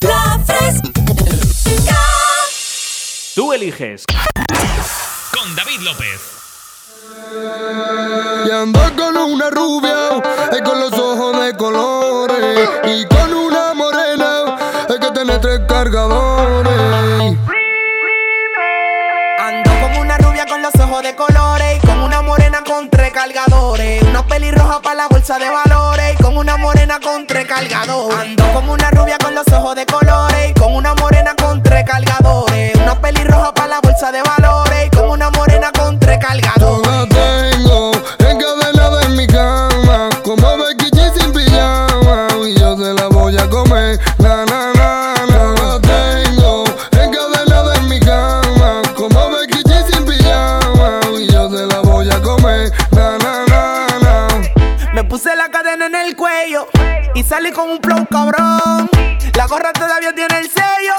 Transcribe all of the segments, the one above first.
La fresca. Tú eliges. Con David López. Y ando con una rubia, y con los ojos de colores. Y con una morena, hay que tener tres cargadores. Ando con una rubia con los ojos de colores cargadores. Una pelirroja para la bolsa de valores y con una morena con tres cargadores. Ando con una rubia con los ojos de colores y con una morena con tres cargadores. Una pelirroja para la bolsa de valores y con una morena con tres cargadores. tengo el cuello y salí con un flow cabrón. La gorra todavía tiene el sello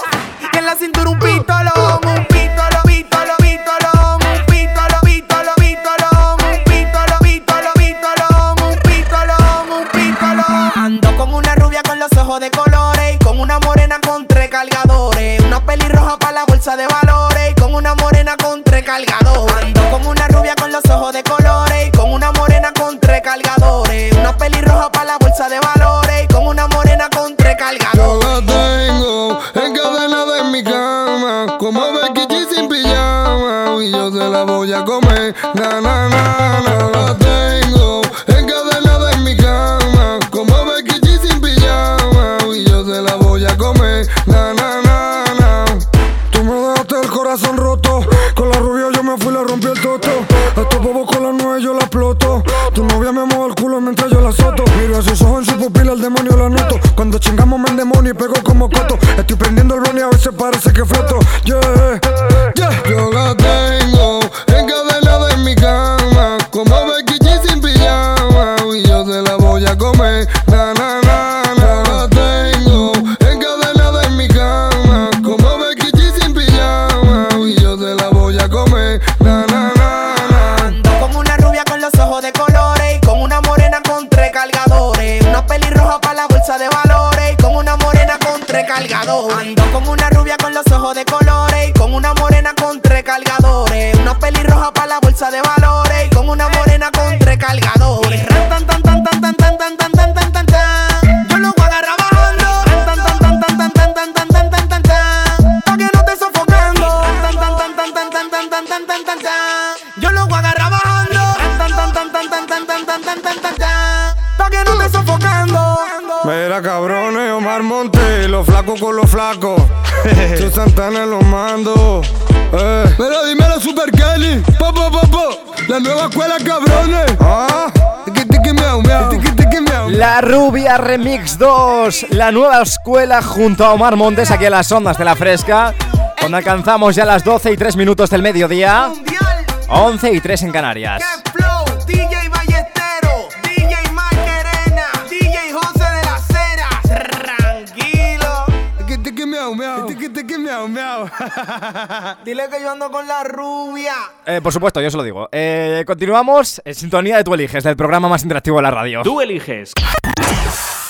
y en la cintura un pistolón, un pistolo, pistolo, pistolón, un pistolo, pistolo, pistolón, un pistolo, pistolo, pistolón, un pistolón, un pistolón. Ando con una rubia con los ojos de colores y con una morena con tres cargadores, una pelirroja para la bolsa de valores los flacos con los flacos. Yo Santana los mando. Eh. Mira, dímelo Super Kelly. Po, po, po, po. La nueva escuela, cabrones. Ah. Tiki, tiki, miau, miau. Tiki, tiki, miau. La Rubia Remix 2, la nueva escuela junto a Omar Montes aquí en las ondas de la fresca. Cuando alcanzamos ya las 12 y 3 minutos del mediodía, Mundial. 11 y 3 en Canarias. Miau, miau. Dile que yo ando con la rubia. Eh, por supuesto, yo se lo digo. Eh, continuamos en sintonía de Tú Eliges, del programa más interactivo de la radio. Tú eliges.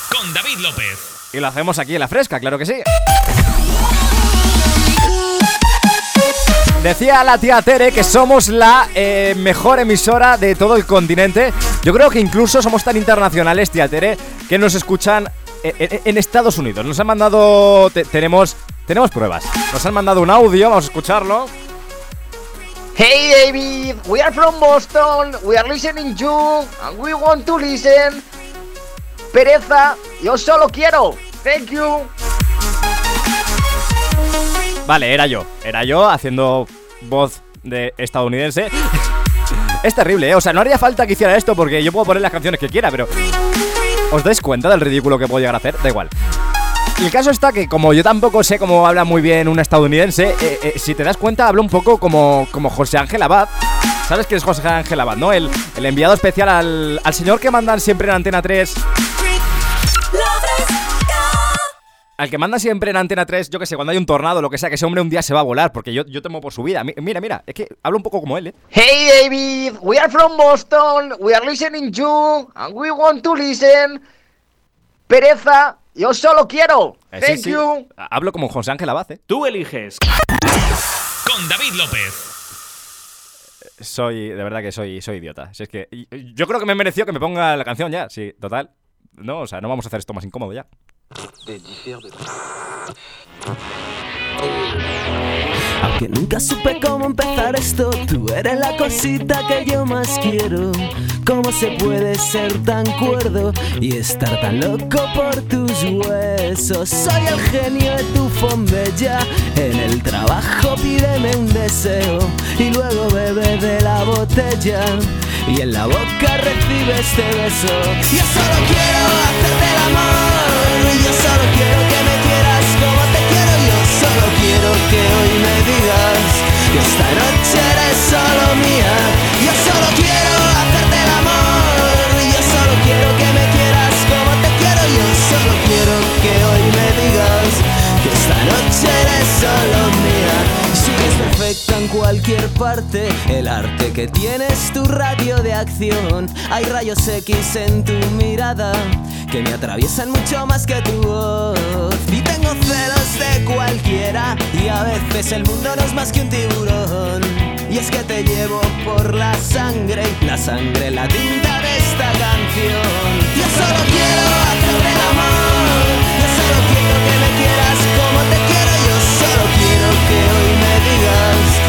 Con David López. Y lo hacemos aquí en la fresca, claro que sí. Decía la tía Tere que somos la eh, mejor emisora de todo el continente. Yo creo que incluso somos tan internacionales, tía Tere, que nos escuchan en Estados Unidos. Nos han mandado. te- tenemos, tenemos pruebas. Nos han mandado un audio, vamos a escucharlo. Hey David, we are from Boston, we are listening you, and we want to listen. Pereza, yo solo quiero. Thank you. Vale, era yo. Era yo haciendo voz de estadounidense. es terrible, ¿eh? O sea, no haría falta que hiciera esto porque yo puedo poner las canciones que quiera, pero. ¿Os dais cuenta del ridículo que puedo llegar a hacer? Da igual. El caso está que, como yo tampoco sé cómo habla muy bien un estadounidense, eh, eh, si te das cuenta, hablo un poco como, como José Ángel Abad. ¿Sabes quién es José Ángel Abad, no? El, el enviado especial al, al señor que mandan siempre en Antena 3. La fresca. al que manda siempre en Antena 3, yo que sé, cuando hay un tornado, lo que sea, que ese hombre un día se va a volar, porque yo, yo temo por su vida. Mi- Mira, mira, es que hablo un poco como él, ¿eh? Hey David, we are from Boston, we are listening you, and we want to listen. Pereza, yo solo quiero. Eh, Thank sí. you. Hablo como José Ángel Abad, ¿eh? Tú eliges. Con David López. Soy, de verdad que soy, soy idiota. Si es que yo creo que me mereció que me ponga la canción ya, sí, total. No, o sea, no vamos a hacer esto más incómodo ya. Aunque nunca supe cómo empezar esto, tú eres la cosita que yo más quiero. ¿Cómo se puede ser tan cuerdo y estar tan loco por tus huesos? Soy el genio de tu fombella. En el trabajo pídeme un deseo y luego bebe de la botella. Y en la boca recibe este beso. Yo solo quiero hacerte el amor. El arte que tienes tu radio de acción. Hay rayos X en tu mirada que me atraviesan mucho más que tu voz. Y tengo celos de cualquiera, y a veces el mundo no es más que un tiburón. Y es que te llevo por la sangre, la sangre, la tinta de esta canción. Yo solo quiero hacerte el amor, yo solo quiero que me quieras como te quiero, yo solo quiero que hoy me digas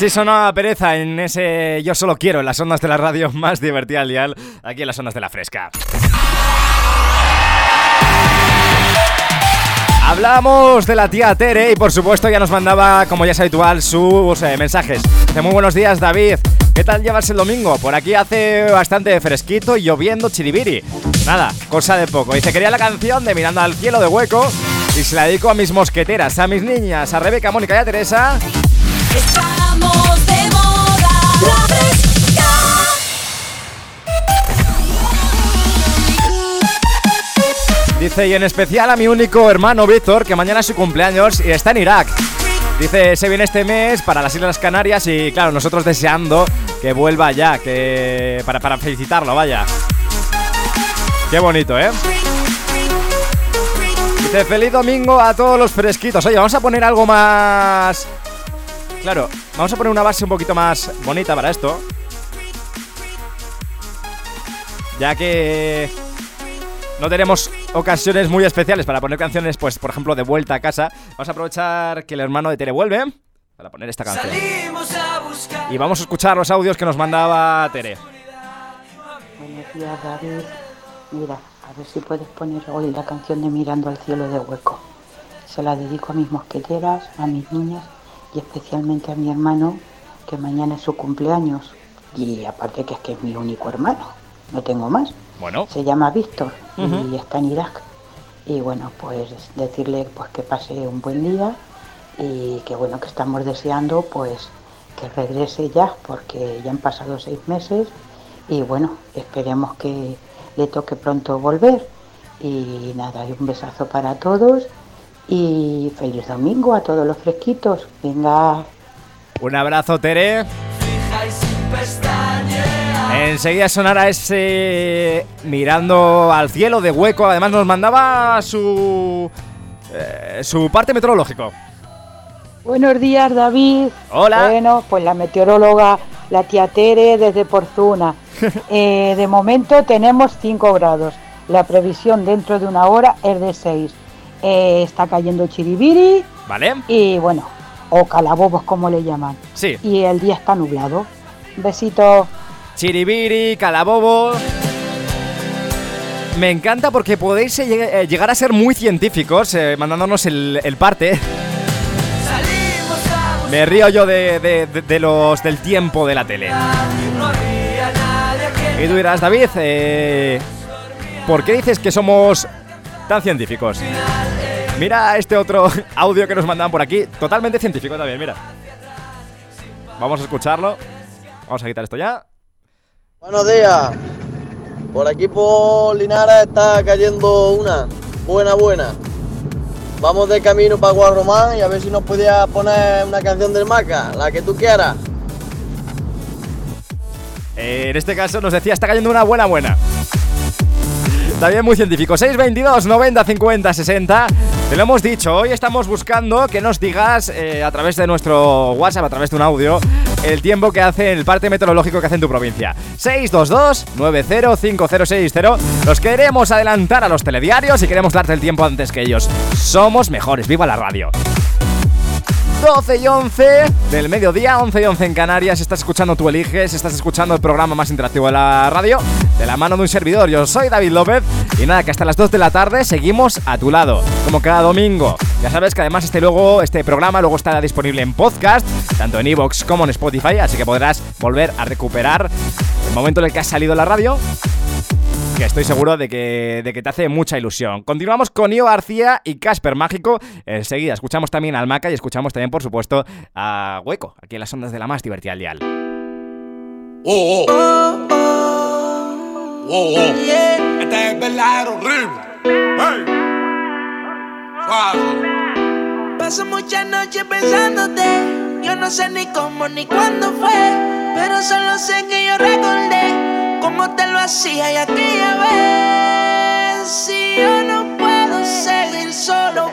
Así sonaba Pereza en ese Yo solo quiero en las ondas de la radio más divertida al aquí en las ondas de la fresca. Hablamos de la tía Tere y por supuesto ya nos mandaba, como ya es habitual, sus eh, mensajes. Dice, muy buenos días David, ¿qué tal llevas el domingo? Por aquí hace bastante fresquito y lloviendo chiribiri. Nada, cosa de poco. Dice, quería la canción de Mirando al cielo de hueco y se la dedico a mis mosqueteras, a mis niñas, a Rebeca, Mónica y a Teresa. Estamos de moda. La fresca. Dice, y en especial a mi único hermano Víctor, que mañana es su cumpleaños y está en Irak. Dice, se viene este mes para las Islas Canarias y claro, nosotros deseando que vuelva ya, que para, para felicitarlo, vaya. Qué bonito, ¿eh? Dice, feliz domingo a todos los fresquitos. Oye, vamos a poner algo más... Claro, vamos a poner una base un poquito más bonita para esto. Ya que no tenemos ocasiones muy especiales para poner canciones, pues por ejemplo de vuelta a casa. Vamos a aprovechar que el hermano de Tere vuelve para poner esta canción. Y vamos a escuchar los audios que nos mandaba Tere. Buenos días, David. Mira, a ver si puedes poner hoy la canción de Mirando al cielo de hueco. Se la dedico a mis mosqueteras, a mis niñas y especialmente a mi hermano, que mañana es su cumpleaños. Y aparte que es que es mi único hermano, no tengo más. Bueno, Se llama Víctor y está en Irak. Y bueno, pues decirle pues que pase un buen día y que bueno, que estamos deseando pues que regrese ya, porque ya han pasado seis meses y bueno, esperemos que le toque pronto volver. Y nada, y un besazo para todos y feliz domingo a todos los fresquitos. Venga, un abrazo Tere. Enseguida sonará ese mirando al cielo de hueco. Además nos mandaba su eh, su parte meteorológico. Buenos días, David. Hola. Bueno, pues la meteoróloga, la tía Tere desde Porzuna. Eh, de momento tenemos 5 grados. La previsión dentro de una hora es de 6. Está cayendo chiribiri ¿Vale? y bueno, o calabobos como le llaman. Sí. Y el día está nublado. Un besito. Chiribiri, calabobo. Me encanta porque podéis eh, eh, llegar a ser muy científicos eh, mandándonos el, el parte. Me río yo de, de- de- de los del tiempo de la tele. Y tú dirás, David, eh, ¿por qué dices que somos tan científicos? Mira este otro audio que nos mandaban por aquí, totalmente científico también, mira. Vamos a escucharlo. Vamos a quitar esto ya. Buenos días. Por aquí por Linares está cayendo una buena buena. Vamos de camino para Guarromán y a ver si nos podías poner una canción del Maca, la que tú quieras. Eh, en este caso nos decía, está cayendo una buena buena. También muy científico. 622 90 50 60. Te lo hemos dicho, hoy estamos buscando que nos digas eh, a través de nuestro WhatsApp, a través de un audio, el tiempo que hace el parte meteorológico que hace en tu provincia. 622 90 5060. Los queremos adelantar a los telediarios y queremos darte el tiempo antes que ellos. Somos mejores, viva la radio. 12 y 11 del mediodía, 11 y 11 en Canarias. Estás escuchando Tú Eliges, estás escuchando el programa más interactivo de la radio, de la mano de un servidor. Yo soy David López y nada, que hasta las 2 de la tarde seguimos a tu lado, como cada domingo. Ya sabes que además este, luego, este programa luego estará disponible en podcast, tanto en iVoox como en Spotify, así que podrás volver a recuperar el momento en el que has salido la radio que estoy seguro de que, de que te hace mucha ilusión. Continuamos con Io García y Casper Mágico. Enseguida escuchamos también al Maca y escuchamos también, por supuesto, a Hueco, aquí en las ondas de la más divertida al dial. Oh, oh. Oh, oh. Este es verdadero horrible. Hey. Suave. Paso muchas noches pensándote. Yo no sé ni cómo ni cuándo fue. Pero solo sé que yo recordé cómo te lo hacía y aquella vez. Si yo no puedo seguir solo,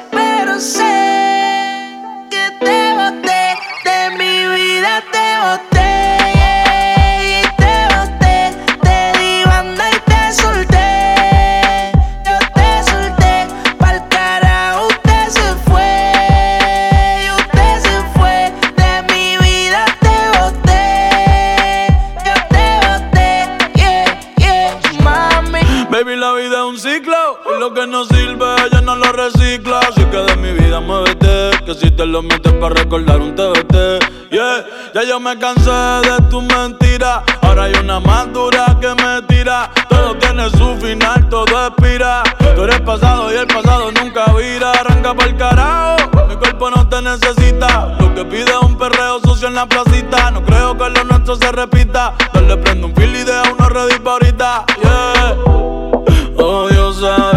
recicla. Así que de mi vida muévete. Que si te lo metes para recordar un TBT. Yeah, ya yo me cansé de tu mentira. Ahora hay una más dura que me tira. Todo tiene su final, todo expira. Tú eres pasado y el pasado nunca vira. Arranca para el carajo. Mi cuerpo no te necesita. Lo que pide es un perreo sucio en la placita. No creo que lo nuestro se repita. Dale prendo un fil y deja uno ready pa' ahorita. Yeah. Odio saber que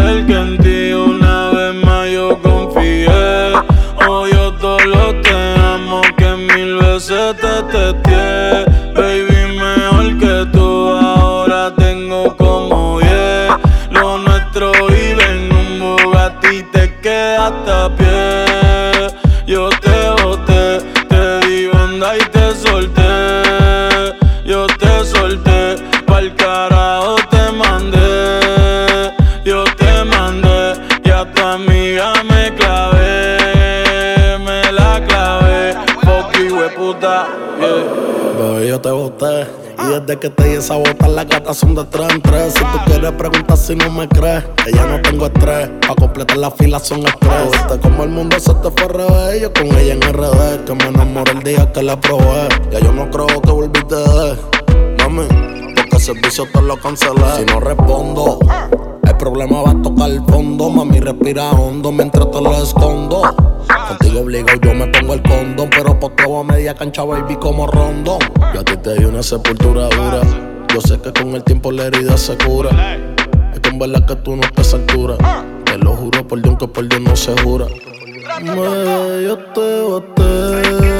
desde que te di esa bota, las gatas son de tres en tres. Si tú quieres preguntar si no me crees, ella no tengo estrés. Pa' completar la fila son express. Viste como el mundo se te fue revés. Yo con ella en RD, que me enamoré el día que la probé. Ya yo no creo que volviste de mami. Porque el servicio te lo cancelé. Si no respondo, problema va a tocar el fondo. Mami, respira hondo mientras te lo escondo. Contigo obligo, yo me pongo el condón. Pero poteo a media cancha, baby, como rondón. Yo a ti te di una sepultura dura. Yo sé que con el tiempo la herida se cura. Es que en verdad que tú no estás a altura. Te lo juro por Dios que por Dios no se jura. Mueve, yo te boté.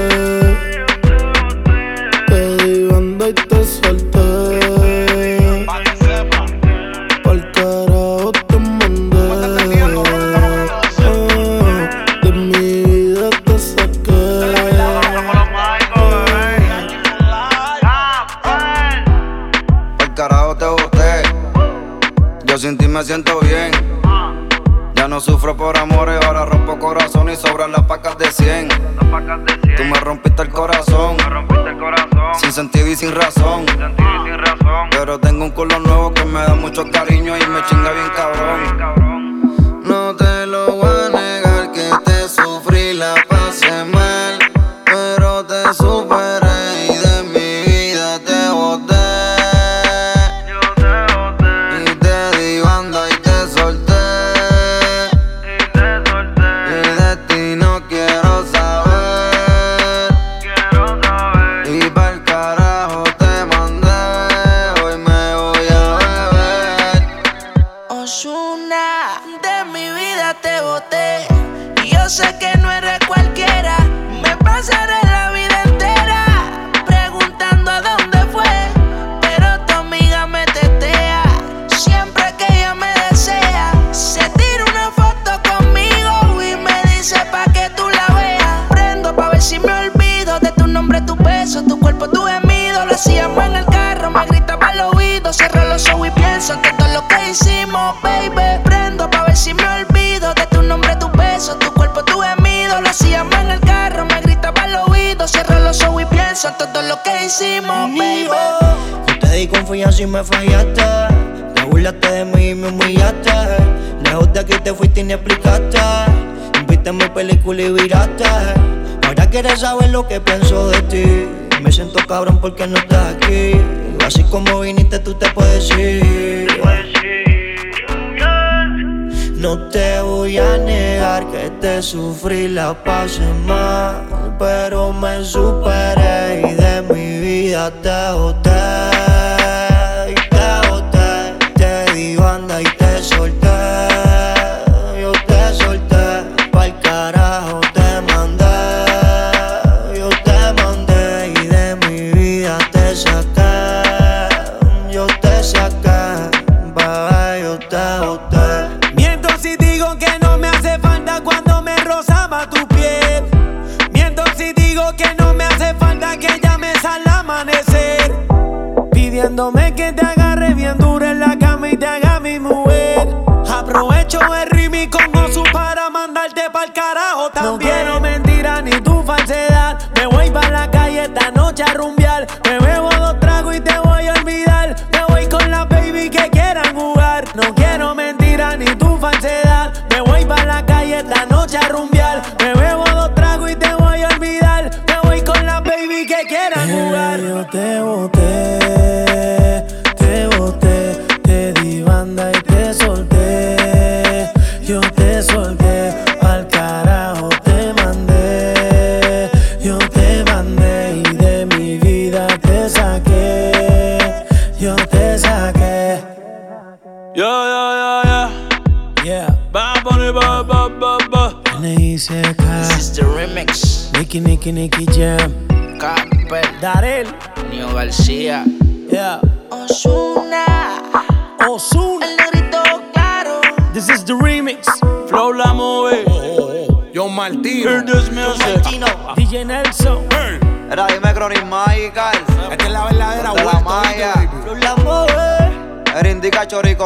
hacíamos en el carro, me gritaba al oído. Cierro los ojos y pienso en todo lo que hicimos, baby. Prendo pa' ver si me olvido de tu nombre, tu beso, tu cuerpo, tu gemido. Lo hacíamos en el carro, me gritaba al oído. Cierro los ojos y pienso en todo lo que hicimos, baby. Yo te di confianza y me fallaste. Te burlaste de mí y me humillaste. Lejos de aquí te fuiste y ni explicaste. Viste mi película y viraste. Ahora quieres saber lo que pienso de ti me siento cabrón porque no estás aquí. Así como viniste, tú te puedes ir. No te voy a negar que te sufrí la pasé mal, pero me superé y de mi vida te boté. Aprovecho el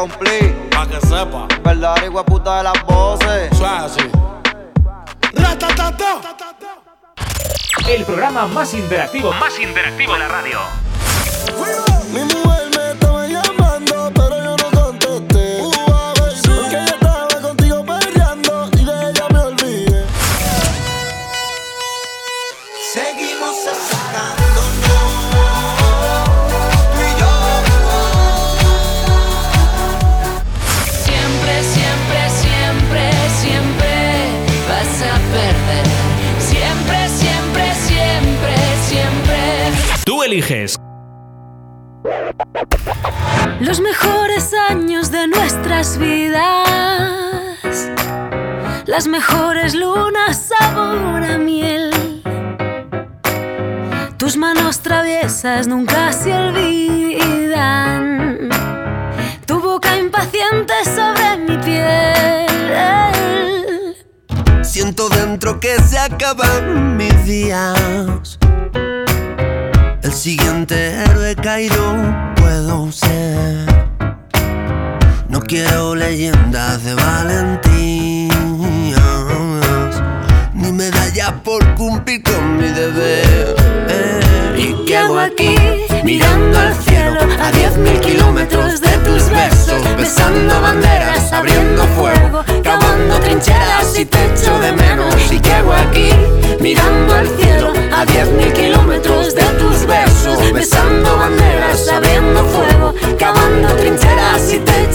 complete. Pa' que sepa. Verdadera igual puta de las voces. Suave El programa más interactivo, más interactivo de la radio. acaban mis días. sabiendo fuego, cavando trincheras y te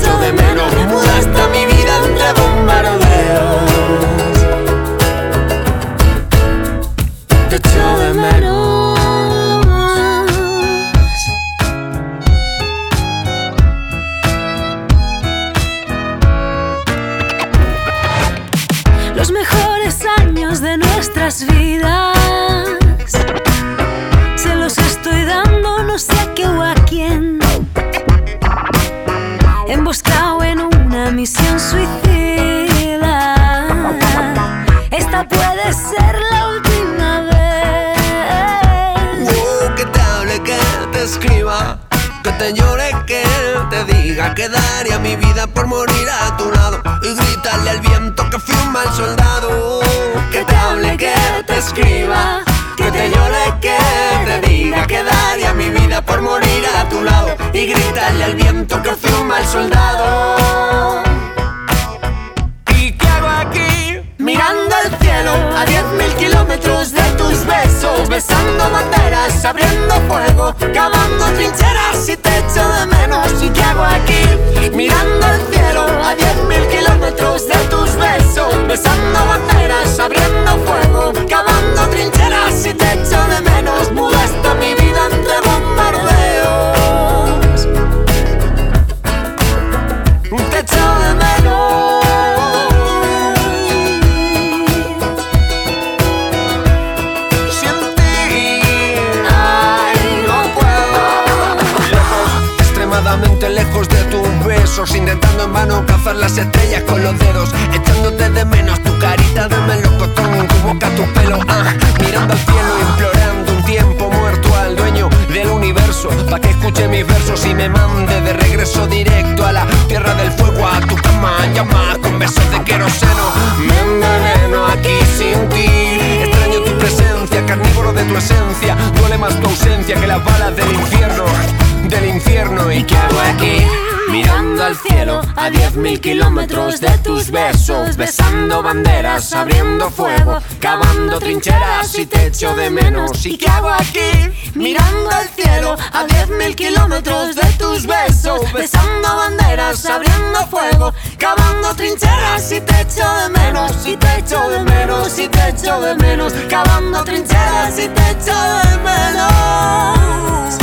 mil kilómetros de tus besos, besando banderas, abriendo fuego, cavando trincheras y te echo de menos. ¿Y qué hago aquí? Mirando al cielo, a diez mil kilómetros de tus besos, besando banderas, abriendo fuego, cavando trincheras y te echo de menos, y te echo de menos, y te echo de menos, cavando trincheras y te echo de menos.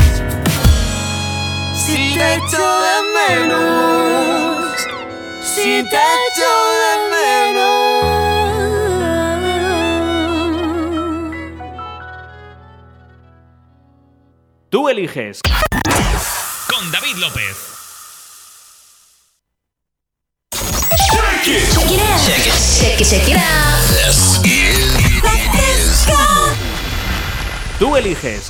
Si te echo de menos. Tú eliges. Con David López. Tú eliges.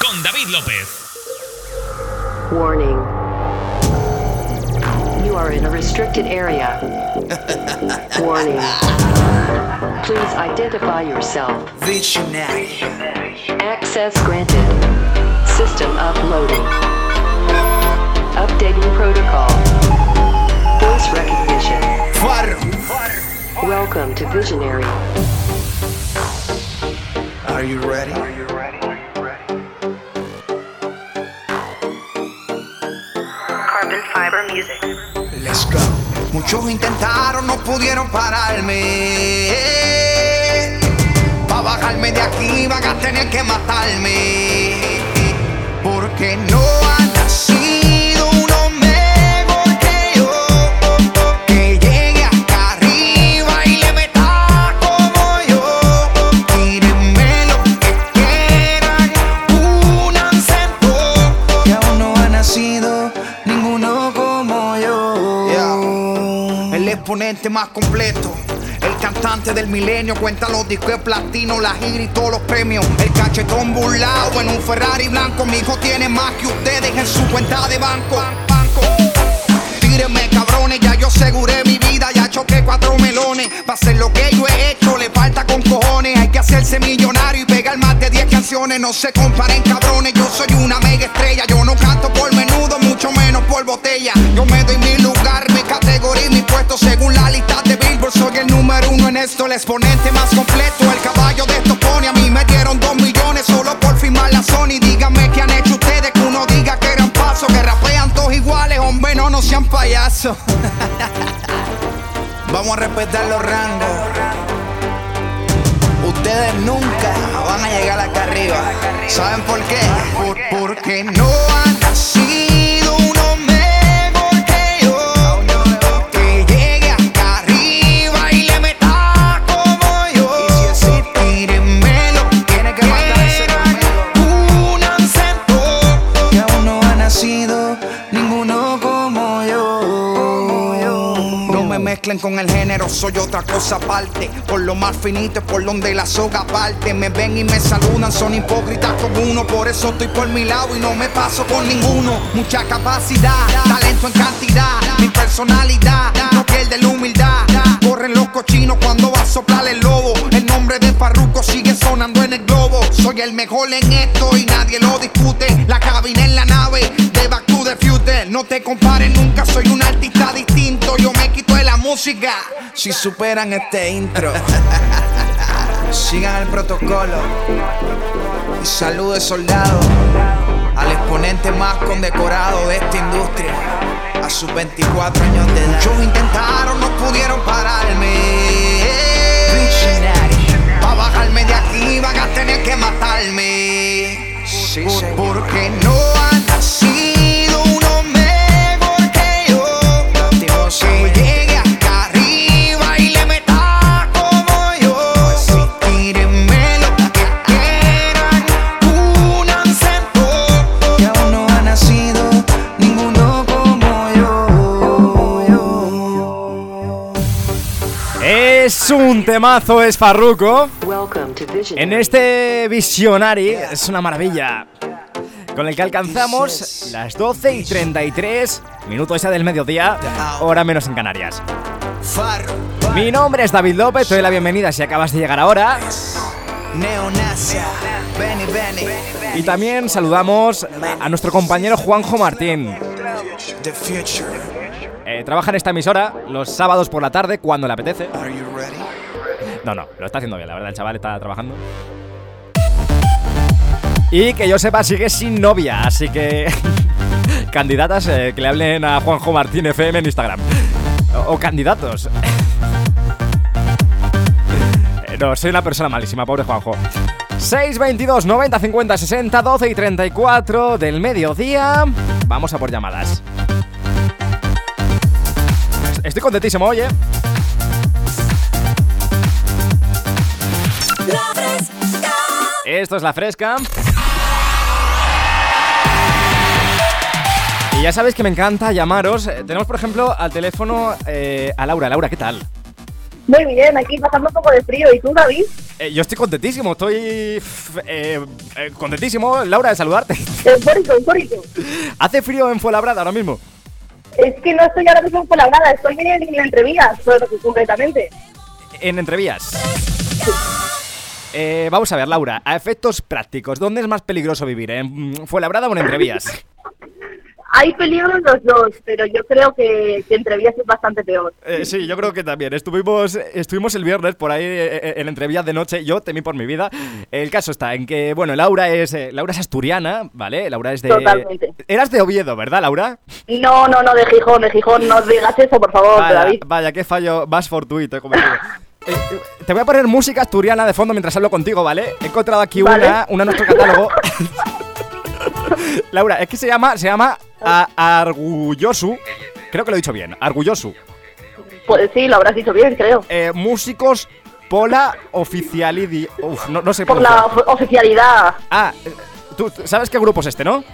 Con David López. Warning. You are in a restricted area. Warning. Please identify yourself. Visionary. Access granted. System uploading. Updating protocol. Voice recognition. Fire. Welcome to Visionary. Are you ready? Are you ready? Carbon fiber music. Muchos intentaron, no pudieron pararme. Para bajarme de aquí van a tener que matarme. Porque no anda así. más completo. El cantante del milenio cuenta los discos de platino, la gira y todos los premios. El cachetón burlado en un Ferrari blanco. Mi hijo tiene más que ustedes en su cuenta de banco. banco. Tírenme cabrones, ya yo aseguré mi vida, ya choqué cuatro melones. Para hacer lo que yo he hecho, le falta con cojones. Hay que hacerse millonario y pegar más de 10 canciones. No se comparen cabrones, yo soy una mega estrella. Yo no canto por menudo, mucho menos por botella. Yo me doy mi lugar según la lista de Billboard. Soy el número uno en esto, el exponente más completo. El caballo de estos pone, a mí me dieron dos millones solo por firmar la Sony. Díganme qué han hecho ustedes, que uno diga que eran pasos, que rapean todos iguales, hombre, no, no sean payasos. Vamos a respetar los rangos. Ustedes nunca van a llegar acá arriba. ¿Saben por qué? Por- porque no han con el género, soy otra cosa aparte. Por lo más finito es por donde la soga parte. Me ven y me saludan, son hipócritas como uno. Por eso estoy por mi lado y no me paso con ninguno. Mucha capacidad, talento en cantidad. Mi personalidad no pierde la humildad. Corren los cochinos cuando va a soplar el lobo. El nombre de Farruko sigue sonando en el globo. Soy el mejor en esto y nadie lo discute. La cabina en la nave de Back to the. No te compares nunca, soy un artista distinto. Música si superan este intro. Sigan el protocolo y salude soldado al exponente más condecorado de esta industria a sus 24 años de edad. Muchos intentaron, no pudieron pararme. Pa' bajarme de aquí van a tener que matarme. Por- Porque no Temazo, es Farruko. Welcome to Vision. En este Visionary es una maravilla. Con el que alcanzamos las 12 y 33 minutos ya del mediodía, hora menos en Canarias. Mi nombre es David López, te doy la bienvenida si acabas de llegar ahora. Y también saludamos a nuestro compañero Juanjo Martín. Eh, trabaja en esta emisora los sábados por la tarde cuando le apetece. No, no, lo está haciendo bien, la verdad, el chaval está trabajando. Y que yo sepa, sigue sin novia, así que. candidatas eh, que le hablen a Juanjo Martín FM en Instagram. O, o candidatos. Eh, no, soy una persona malísima, pobre Juanjo. 622 90 50 60 12 y 34 del mediodía. Vamos a por llamadas. Estoy contentísimo, oye. Esto es la fresca. Y ya sabéis que me encanta llamaros. Eh, Tenemos, por ejemplo, al teléfono eh, a Laura. Laura, ¿qué tal? Muy bien, aquí pasando un poco de frío. ¿Y tú, David? Eh, yo estoy contentísimo, estoy eh, contentísimo, Laura, de saludarte. Eufórico, eufórico. ¿Hace frío en Fuenlabrada ahora mismo? Es que no estoy ahora mismo en Fuenlabrada, estoy en entrevías, concretamente. En entrevías. Eh, vamos a ver, Laura, a efectos prácticos, ¿dónde es más peligroso vivir? ¿En Fuenlabrada o en entrevías? Hay peligro en los dos, pero yo creo que, que entrevías es bastante peor. Eh, sí, yo creo que también. Estuvimos, estuvimos el viernes por ahí eh, eh, en entrevías de noche. Yo temí por mi vida. El caso está en que, bueno, Laura es, eh, Laura es asturiana, ¿vale? Laura es de. Totalmente. Eras de Oviedo, ¿verdad, Laura? No, no, no, de Gijón, de Gijón, no digas eso, por favor, Vaya, David. vaya, qué fallo más fortuito he cometido. Eh, eh, te voy a poner música asturiana de fondo mientras hablo contigo, ¿vale? He encontrado aquí Vale. una, una en nuestro catálogo. Laura, es que se llama, se llama a- Argullosu. Creo que lo he dicho bien, Argullosu. Pues sí, lo habrás dicho bien, creo. Eh, músicos Pola Oficialidi. Uf, no, no sé Por la of- oficialidad. Ah, eh, tú sabes qué grupo es este, ¿no?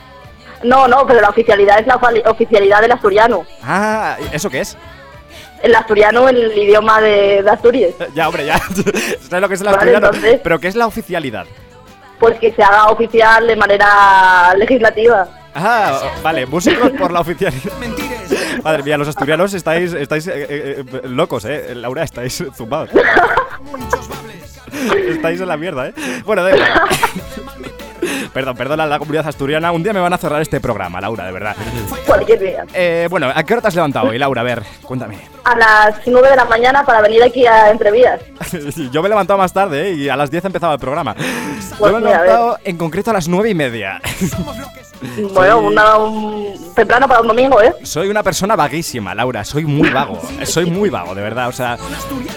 No, no, pero la oficialidad es la ofi- oficialidad del asturiano. Ah, ¿eso qué es? El asturiano, el idioma de, de Asturias. Ya, hombre, ya. ¿Sabes lo que es el Vale, asturiano? entonces- Pero ¿qué es la oficialidad? Pues que se haga oficial de manera legislativa. Ah, vale, músicos por la oficialidad. Madre mía, los asturianos estáis, estáis eh, eh, eh, locos, eh. Laura, estáis zumbados. estáis en la mierda, eh. Bueno, da igual. Perdón, perdona a la comunidad asturiana. Un día me van a cerrar este programa, Laura, de verdad. Cualquier día. Eh, bueno, ¿a qué hora te has levantado hoy, Laura? A ver, cuéntame. A las 9 de la mañana para venir aquí a Entrevías. Yo me he levantado más tarde, ¿eh? Y a las 10 empezaba el programa. Yo Pues me he levantado en concreto a las 9 y media. Bueno, una, un temprano para un domingo, ¿eh? Soy una persona vaguísima, Laura. Soy muy vago. Soy muy vago, de verdad. O sea,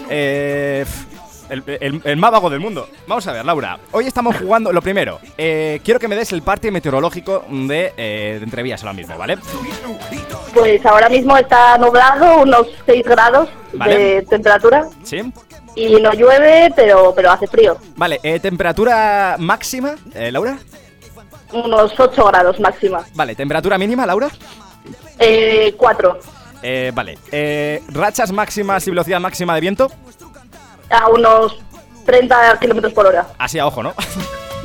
eh, el, el- el más vago del mundo. Vamos a ver, Laura. Hoy estamos jugando. Lo primero, eh, quiero que me des el parte meteorológico de, eh, de Entrevías ahora mismo, ¿vale? Pues ahora mismo está nublado, unos 6 grados Vale. de temperatura. ¿Sí? Y no llueve, pero, pero hace frío. Vale, eh, temperatura máxima, eh, Laura. Unos 8 grados máxima. Vale, temperatura mínima, Laura. Eh, 4. Eh, vale, eh, rachas máximas y velocidad máxima de viento. A unos 30 kilómetros por hora. Así a ojo, ¿no?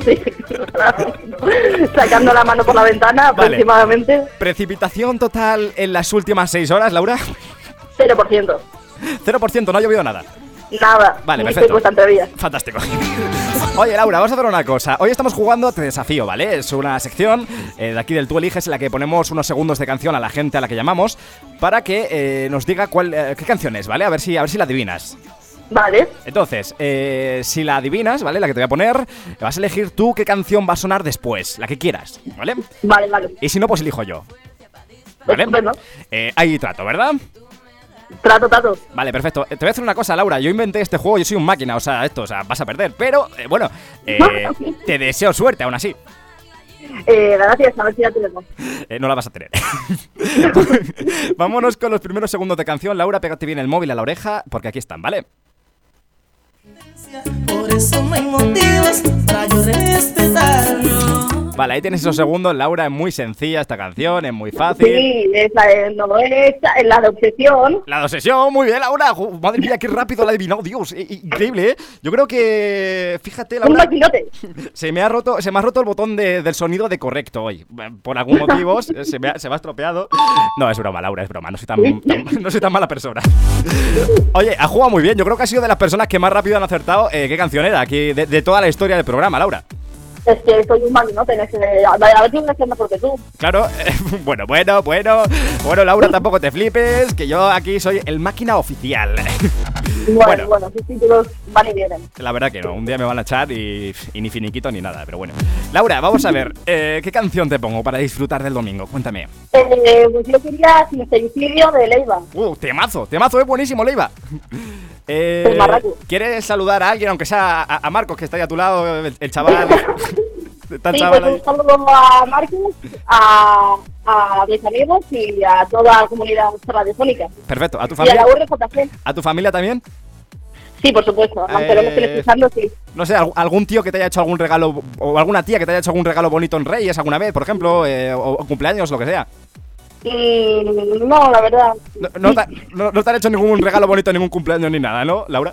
Sí. Sacando la mano por la ventana Vale. aproximadamente. Precipitación total en las últimas 6 horas, Laura. 0%. 0%, no ha llovido nada. Nada. Vale, perfecto. Fantástico. Oye, Laura, vamos a hacer una cosa. Hoy estamos jugando Te Desafío, ¿vale? Es una sección eh, de aquí del Tú Eliges en la que ponemos unos segundos de canción a la gente a la que llamamos para que eh, nos diga cuál, eh, qué canción es, ¿vale? A ver si, a ver si la adivinas. Vale. Entonces, eh, si la adivinas, ¿vale? La que te voy a poner, vas a elegir tú qué canción va a sonar después, la que quieras, ¿vale? Vale, vale. Y si no, pues elijo yo. ¿Vale? Eh, ahí trato, ¿verdad? Trato, trato. Vale, perfecto. Eh, Te voy a hacer una cosa, Laura. Yo inventé este juego, yo soy un máquina, o sea, esto, o sea, vas a perder. Pero, eh, bueno, eh, te deseo suerte aún así. Eh, gracias, a ver si ya tenemos. Eh, no la vas a tener. Vámonos con los primeros segundos de canción. Laura, pégate bien el móvil a la oreja, porque aquí están, ¿vale? Por eso no hay motivos para yo respetarlo. Vale, ahí tienes esos segundos. Laura, es muy sencilla esta canción, es muy fácil. Sí, es la de, no es la de obsesión. La de obsesión, muy bien, Laura. Madre mía, qué rápido la ha adivinado, Dios. Increíble, ¿eh? Yo creo que. Fíjate, Un Laura. maquinote. Se me ha roto, se me ha roto el botón de- del sonido de correcto hoy. Por algún motivo se se me, ha, se me ha estropeado. No, es broma, Laura, es broma. No soy tan, tan- no soy tan mala persona. Oye, ha jugado muy bien. Yo creo que ha sido de las personas que más rápido han acertado eh, qué canción era aquí de, de toda la historia del programa, Laura. Es que soy un maquinote. en ese- A ver, a ver me hace mejor que tú. Claro, bueno, bueno, bueno. Bueno, Laura, tampoco te flipes, que yo aquí soy el máquina oficial. Bueno, Bueno. bueno, sus títulos van y vienen. La verdad que no, un día me van a echar y, y ni finiquito ni nada, pero bueno. Laura, vamos a ver, eh, ¿qué canción te pongo para disfrutar del domingo? Cuéntame. Eh, pues yo quería sincericidio de Leiva. Uh, temazo, temazo, es buenísimo, Leiva. Eh. ¿Quieres saludar a alguien, aunque sea a, a Marcos, que está ahí a tu lado, el, el chaval? Sí, chaval pues un saludo a Marcos, a, a mis amigos y a toda la comunidad radiofónica. Perfecto, ¿a tu Y a la familia? URJC. ¿A tu familia también? Sí, por supuesto. Aunque no Eh, escuchando, sí. No sé, algún- algún tío que te haya hecho algún regalo, o alguna tía que te haya hecho algún regalo bonito en Reyes alguna vez, por ejemplo, eh, o, o cumpleaños, lo que sea. Mm, no, la verdad. No, no te, no- no te han hecho ningún regalo bonito, ningún cumpleaños ni nada, ¿no, Laura?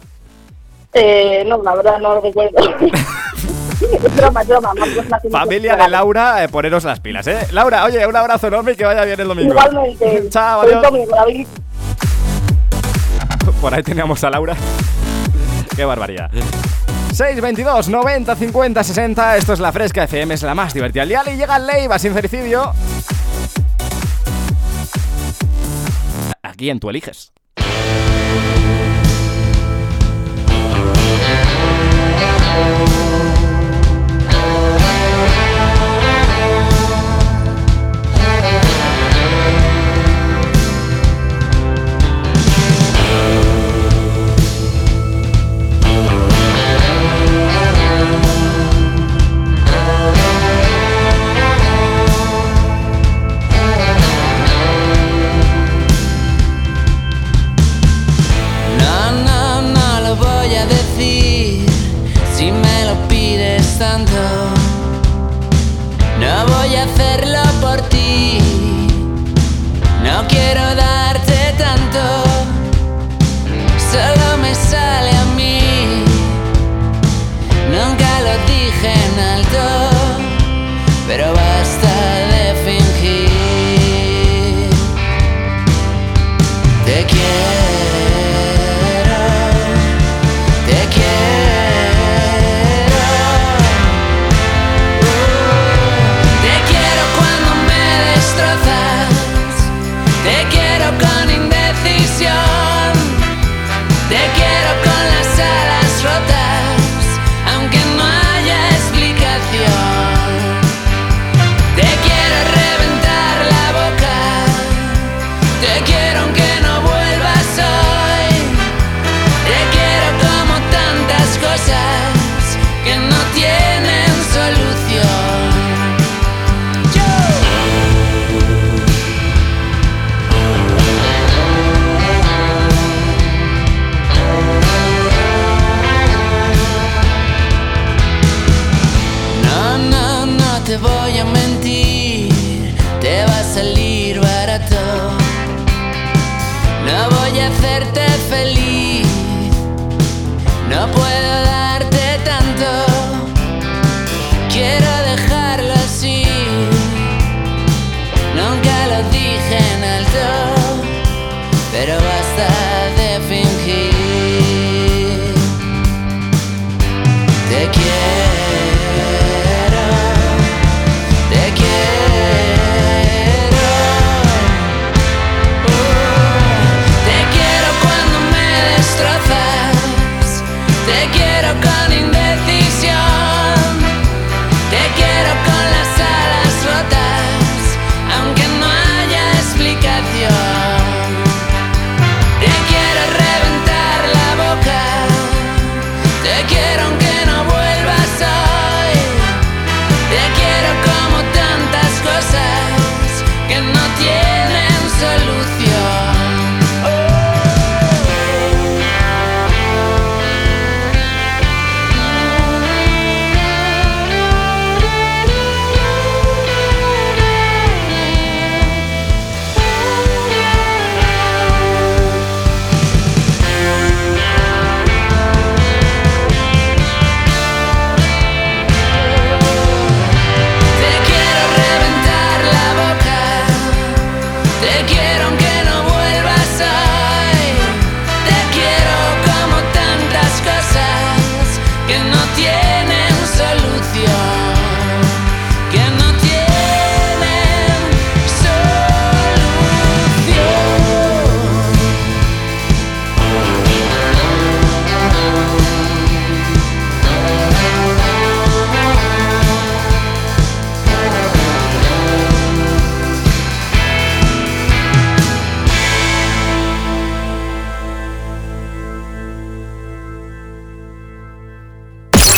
Eh, no, la verdad no lo recuerdo. broma, broma. Familia de. Laura, eh, poneros las pilas, ¿eh? Laura, oye, un abrazo enorme y que vaya bien el domingo. Igualmente. Chao, adiós. Por ahí teníamos a Laura. Qué barbaridad. 622 90 50 60 Esto es la Fresca FM, es la más divertida al Y llega Leiva, sincericidio Aquí en Tu Eliges done nuestra.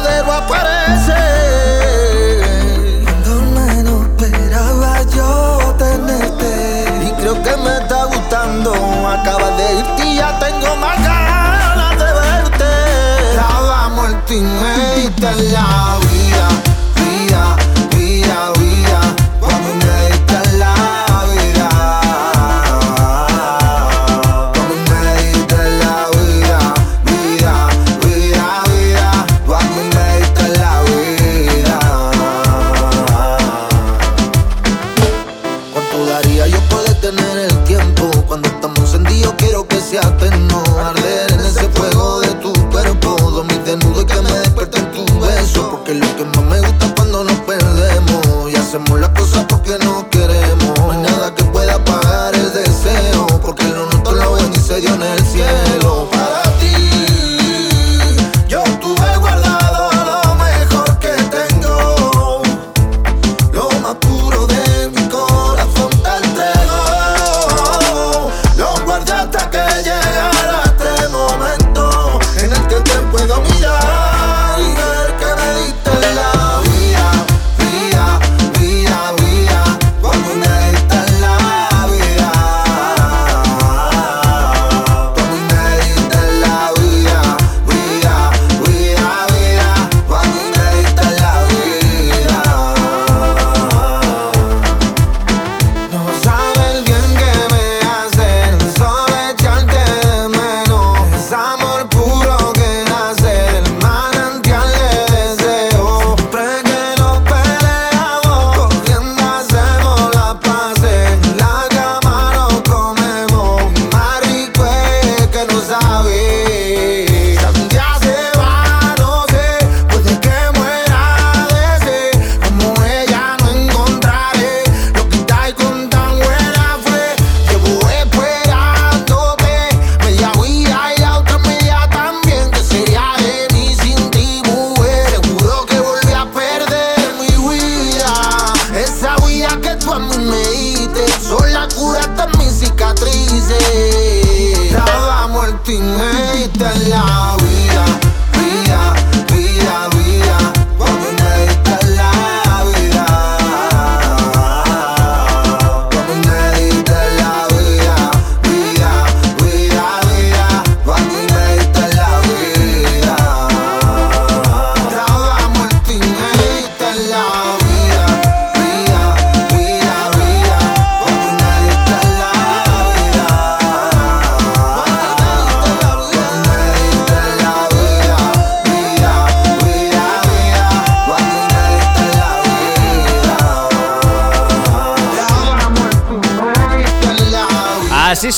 verdadero aparece. Cuando menos esperaba yo tenerte. Y creo que me está gustando. Acabas de irte y ya tengo más ganas de verte. Lavamos el timbre y te lavo. Me gusta cuando nos perdemos y hacemos las cosas porque no queremos.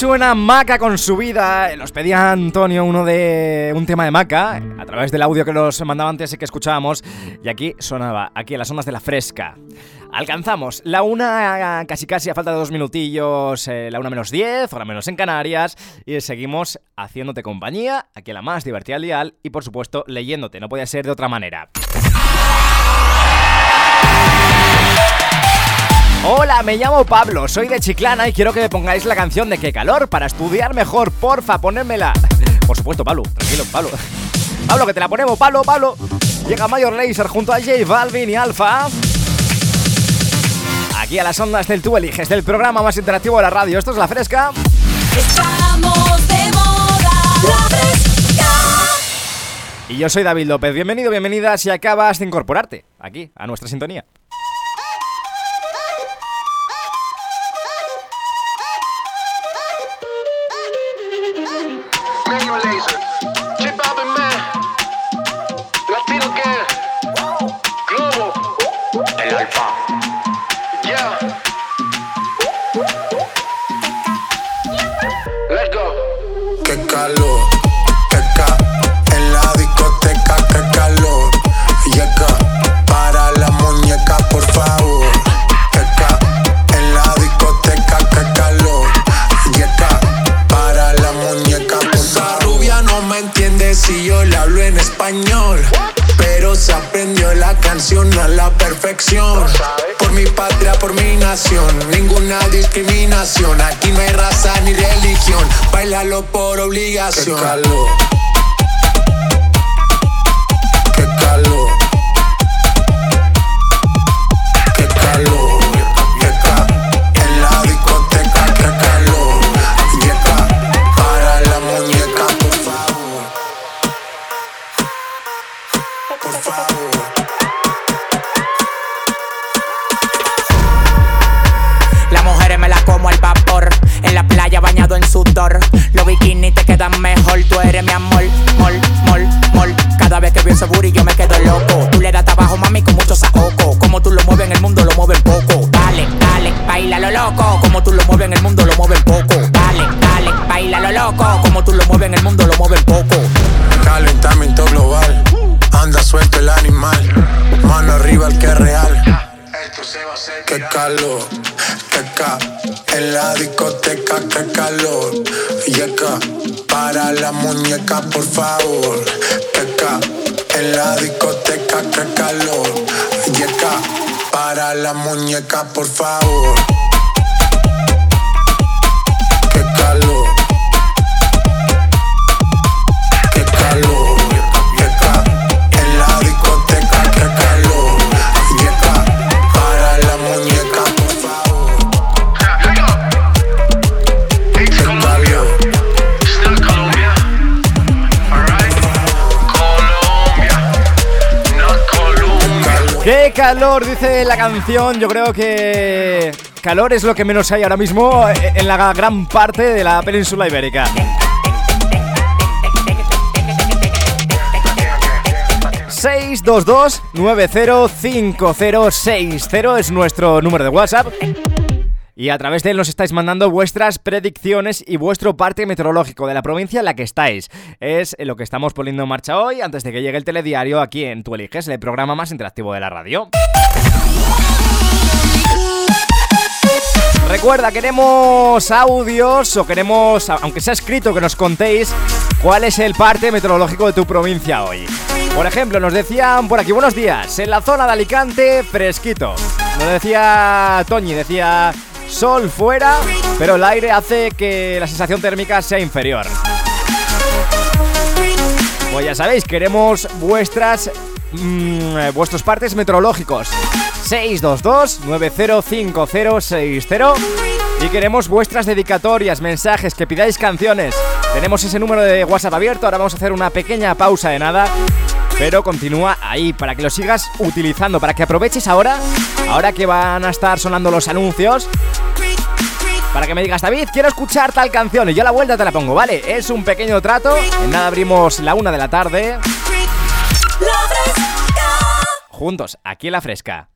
Suena Maca con su vida. Nos pedía Antonio uno de un tema de Maca a través del audio que nos mandaba antes y que escuchábamos. Y aquí sonaba, aquí en las ondas de la fresca. Alcanzamos la una casi casi a falta de dos minutillos, eh, la una menos diez, hora menos en Canarias. Y seguimos haciéndote compañía, aquí en la más divertida al dial y por supuesto leyéndote, no podía ser de otra manera. Hola, me llamo Pablo, soy de Chiclana y quiero que me pongáis la canción de Qué calor para estudiar mejor, porfa, ponérmela. Por supuesto, Pablo, tranquilo, Pablo. Pablo, que te la ponemos, Pablo, Pablo. Llega Mayor Laser junto a J Balvin y Alfa. Aquí a las ondas del Tú Eliges, del programa más interactivo de la radio. Esto es La Fresca. Estamos de moda, la fresca. Y yo soy David López. Bienvenido, bienvenida si acabas de incorporarte aquí a nuestra sintonía. Obligación. Qué calor. Canción. Yo creo que calor es lo que menos hay ahora mismo eh, en la gran parte de la península ibérica. 622-905060 es nuestro número de WhatsApp. Y a través de él nos estáis mandando vuestras predicciones y vuestro parte meteorológico de la provincia en la que estáis. Es lo que estamos poniendo en marcha hoy antes de que llegue el telediario aquí en Tú Eliges, el programa más interactivo de la radio. Recuerda, queremos audios o queremos, aunque sea escrito, que nos contéis cuál es el parte meteorológico de tu provincia hoy. Por ejemplo, nos decían por aquí, buenos días, en la zona de Alicante, fresquito. Nos decía Toñi, decía sol fuera, pero el aire hace que la sensación térmica sea inferior. Pues ya sabéis, queremos vuestras mm, eh, vuestros partes meteorológicos. 622-905060 y queremos vuestras dedicatorias, mensajes, que pidáis canciones. Tenemos ese número de WhatsApp abierto, ahora vamos a hacer una pequeña pausa de nada, pero continúa ahí para que lo sigas utilizando, para que aproveches ahora, ahora que van a estar sonando los anuncios. Para que me digas, David, quiero escuchar tal canción y yo a la vuelta te la pongo, ¿vale? Es un pequeño trato. En nada abrimos la una de la tarde. Juntos, aquí en la fresca.